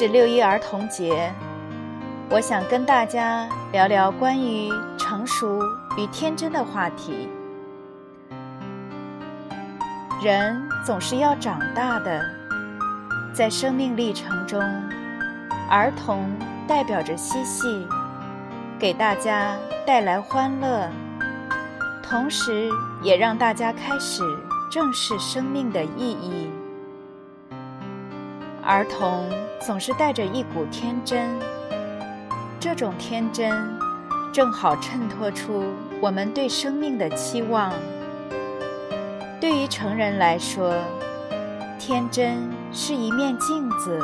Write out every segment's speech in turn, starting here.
是六一儿童节，我想跟大家聊聊关于成熟与天真的话题。人总是要长大的，在生命历程中，儿童代表着嬉戏，给大家带来欢乐，同时也让大家开始正视生命的意义。儿童总是带着一股天真，这种天真正好衬托出我们对生命的期望。对于成人来说，天真是一面镜子，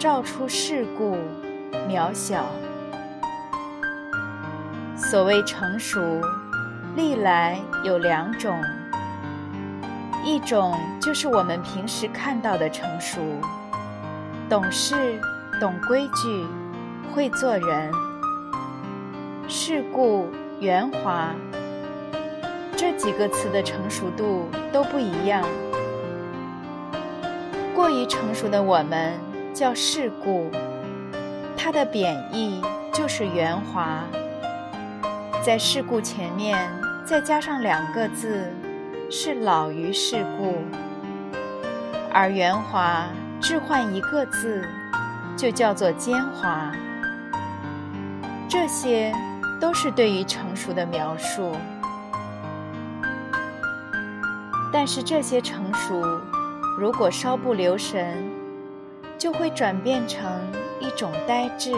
照出世故、渺小。所谓成熟，历来有两种，一种就是我们平时看到的成熟。懂事、懂规矩、会做人、世故、圆滑，这几个词的成熟度都不一样。过于成熟的我们叫世故，它的贬义就是圆滑。在世故前面再加上两个字，是老于世故，而圆滑。置换一个字，就叫做奸猾。这些都是对于成熟的描述。但是这些成熟，如果稍不留神，就会转变成一种呆滞，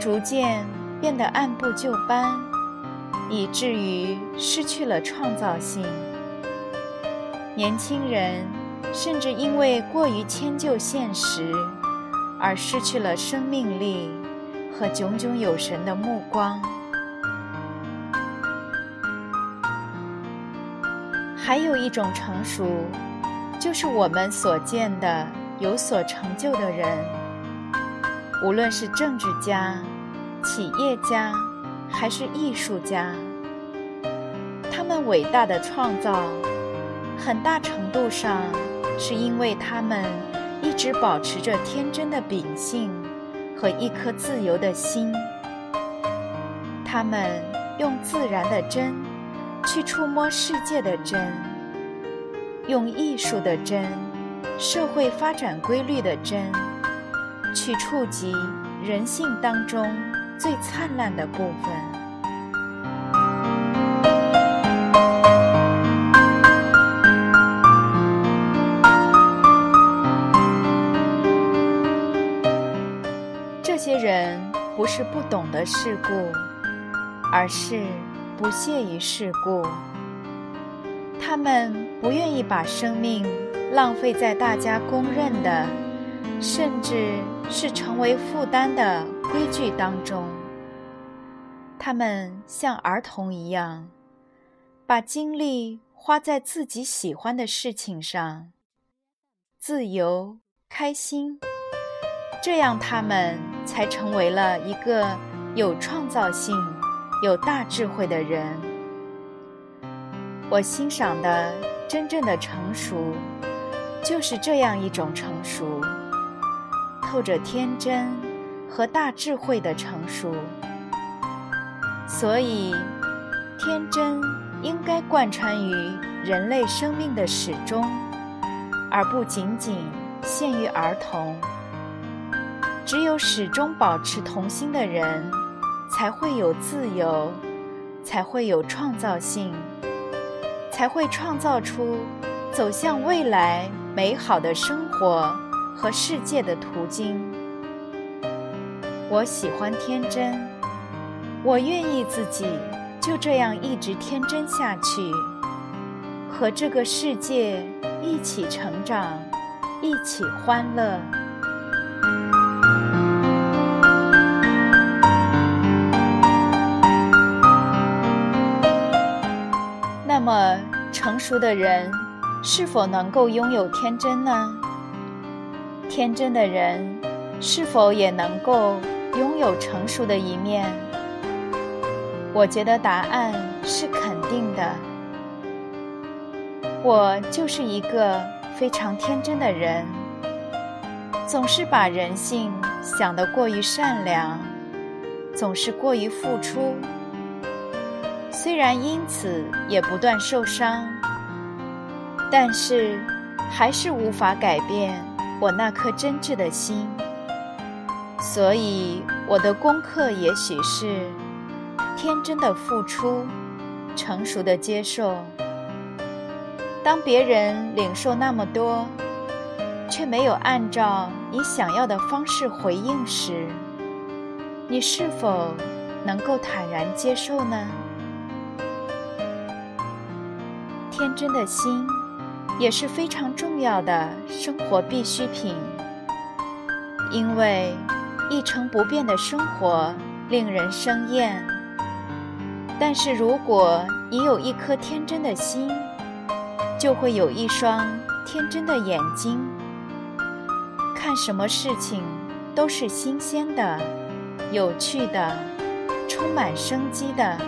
逐渐变得按部就班，以至于失去了创造性。年轻人。甚至因为过于迁就现实，而失去了生命力和炯炯有神的目光。还有一种成熟，就是我们所见的有所成就的人，无论是政治家、企业家，还是艺术家，他们伟大的创造，很大程度上。是因为他们一直保持着天真的秉性和一颗自由的心，他们用自然的真去触摸世界的真，用艺术的真、社会发展规律的真去触及人性当中最灿烂的部分。这些人不是不懂得世故，而是不屑于世故。他们不愿意把生命浪费在大家公认的，甚至是成为负担的规矩当中。他们像儿童一样，把精力花在自己喜欢的事情上，自由、开心。这样，他们才成为了一个有创造性、有大智慧的人。我欣赏的真正的成熟，就是这样一种成熟，透着天真和大智慧的成熟。所以，天真应该贯穿于人类生命的始终，而不仅仅限于儿童。只有始终保持童心的人，才会有自由，才会有创造性，才会创造出走向未来美好的生活和世界的途径。我喜欢天真，我愿意自己就这样一直天真下去，和这个世界一起成长，一起欢乐。那么，成熟的人是否能够拥有天真呢？天真的人是否也能够拥有成熟的一面？我觉得答案是肯定的。我就是一个非常天真的人，总是把人性想得过于善良，总是过于付出。虽然因此也不断受伤，但是还是无法改变我那颗真挚的心。所以我的功课也许是。天真的付出，成熟的接受。当别人领受那么多，却没有按照你想要的方式回应时，你是否能够坦然接受呢？天真的心也是非常重要的生活必需品，因为一成不变的生活令人生厌。但是，如果你有一颗天真的心，就会有一双天真的眼睛，看什么事情都是新鲜的、有趣的、充满生机的。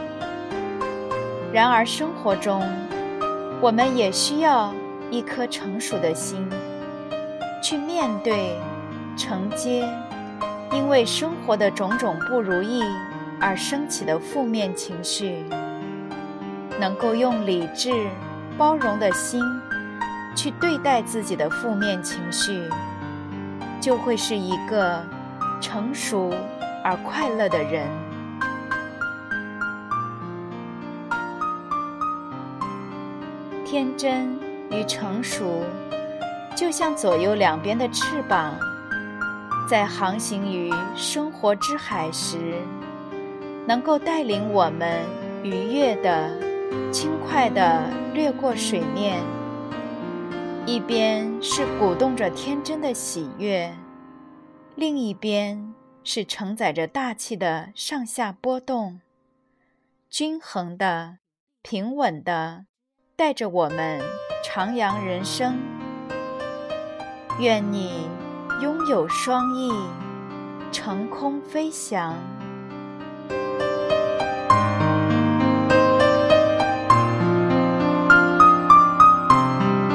然而，生活中我们也需要一颗成熟的心，去面对、承接，因为生活的种种不如意。而升起的负面情绪，能够用理智、包容的心去对待自己的负面情绪，就会是一个成熟而快乐的人。天真与成熟，就像左右两边的翅膀，在航行于生活之海时。能够带领我们愉悦的、轻快的掠过水面，一边是鼓动着天真的喜悦，另一边是承载着大气的上下波动，均衡的、平稳的，带着我们徜徉人生。愿你拥有双翼，乘空飞翔。